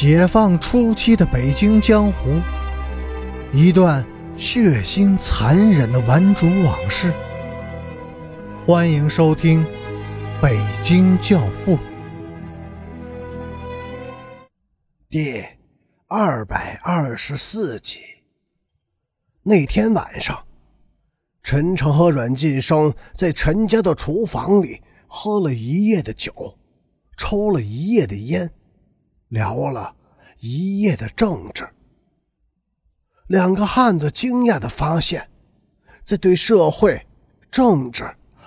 解放初期的北京江湖，一段血腥残忍的顽主往事。欢迎收听《北京教父》第二百二十四集。那天晚上，陈诚和阮晋生在陈家的厨房里喝了一夜的酒，抽了一夜的烟。聊了一夜的政治，两个汉子惊讶的发现，在对社会、政治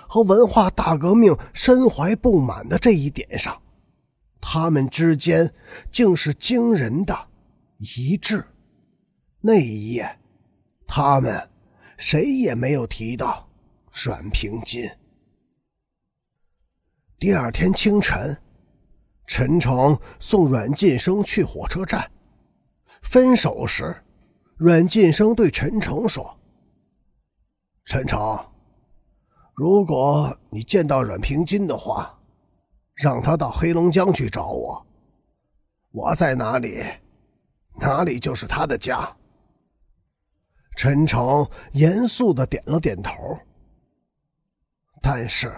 和文化大革命深怀不满的这一点上，他们之间竟是惊人的一致。那一夜，他们谁也没有提到阮平金。第二天清晨。陈诚送阮晋生去火车站，分手时，阮晋生对陈诚说：“陈诚，如果你见到阮平金的话，让他到黑龙江去找我，我在哪里，哪里就是他的家。”陈诚严肃的点了点头，但是，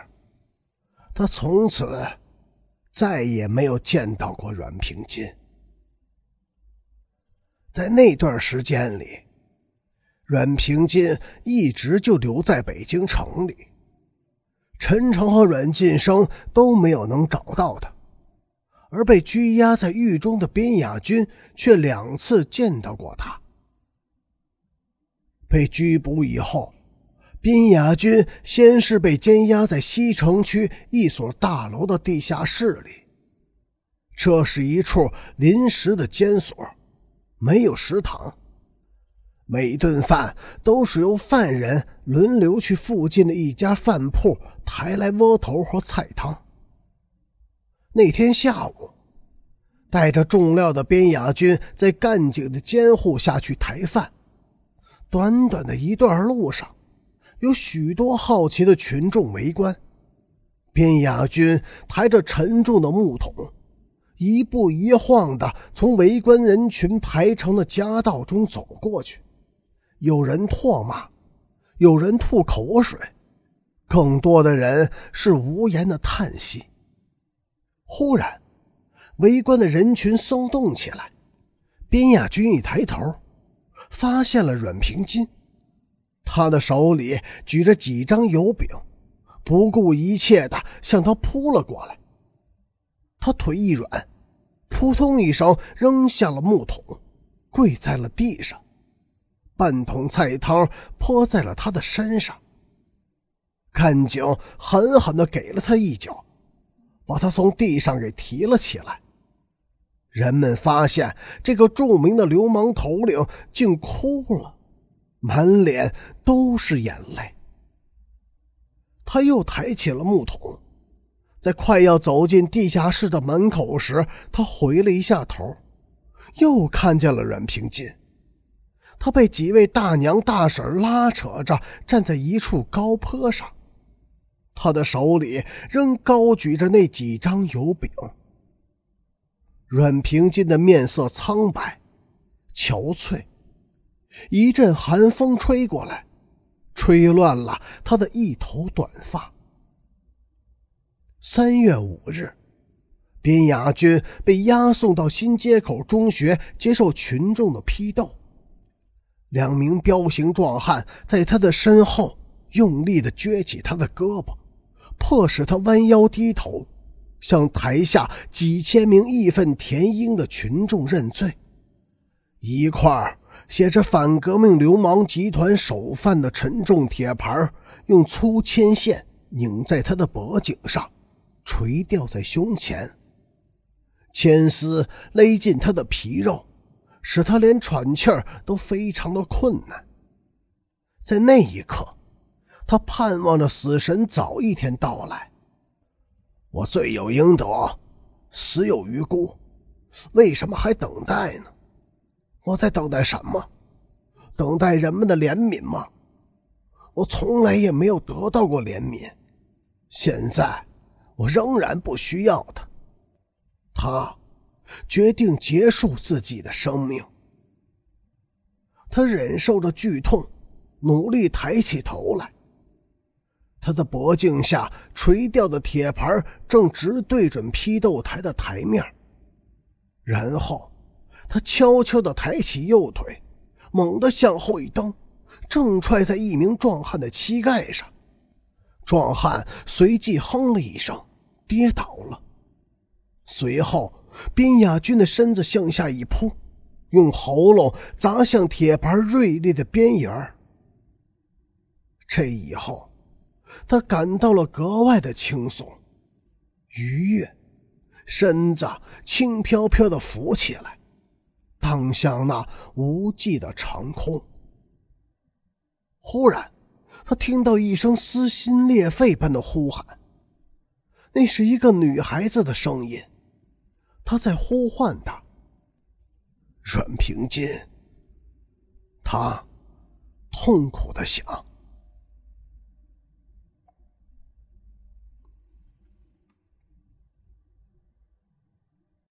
他从此。再也没有见到过阮平金。在那段时间里，阮平金一直就留在北京城里，陈诚和阮晋生都没有能找到他，而被拘押在狱中的边雅君却两次见到过他。被拘捕以后。边雅军先是被监押在西城区一所大楼的地下室里，这是一处临时的监所，没有食堂，每顿饭都是由犯人轮流去附近的一家饭铺抬来窝头和菜汤。那天下午，带着重料的边雅军在干警的监护下去抬饭，短短的一段路上。有许多好奇的群众围观，边雅军抬着沉重的木桶，一步一晃的从围观人群排成的夹道中走过去。有人唾骂，有人吐口水，更多的人是无言的叹息。忽然，围观的人群松动起来，边雅军一抬头，发现了阮平金。他的手里举着几张油饼，不顾一切的向他扑了过来。他腿一软，扑通一声扔下了木桶，跪在了地上，半桶菜汤泼在了他的身上。干警狠狠的给了他一脚，把他从地上给提了起来。人们发现这个著名的流氓头领竟哭了。满脸都是眼泪。他又抬起了木桶，在快要走进地下室的门口时，他回了一下头，又看见了阮平金。他被几位大娘大婶拉扯着站在一处高坡上，他的手里仍高举着那几张油饼。阮平金的面色苍白、憔悴。一阵寒风吹过来，吹乱了他的一头短发。三月五日，边雅军被押送到新街口中学接受群众的批斗。两名彪形壮汉在他的身后用力的撅起他的胳膊，迫使他弯腰低头，向台下几千名义愤填膺的群众认罪。一块儿。写着“反革命流氓集团首犯”的沉重铁牌，用粗铅线拧在他的脖颈上，垂吊在胸前。铅丝勒进他的皮肉，使他连喘气儿都非常的困难。在那一刻，他盼望着死神早一天到来。我罪有应得，死有余辜，为什么还等待呢？我在等待什么？等待人们的怜悯吗？我从来也没有得到过怜悯，现在我仍然不需要他。他决定结束自己的生命。他忍受着剧痛，努力抬起头来。他的脖颈下垂吊的铁盘正直对准批斗台的台面，然后他悄悄地抬起右腿，猛地向后一蹬，正踹在一名壮汉的膝盖上。壮汉随即哼了一声，跌倒了。随后，边雅军的身子向下一扑，用喉咙砸向铁盘锐利的边沿儿这以后。他感到了格外的轻松、愉悦，身子轻飘飘的浮起来，荡向那无际的长空。忽然，他听到一声撕心裂肺般的呼喊，那是一个女孩子的声音，她在呼唤他。阮平金，他痛苦的想。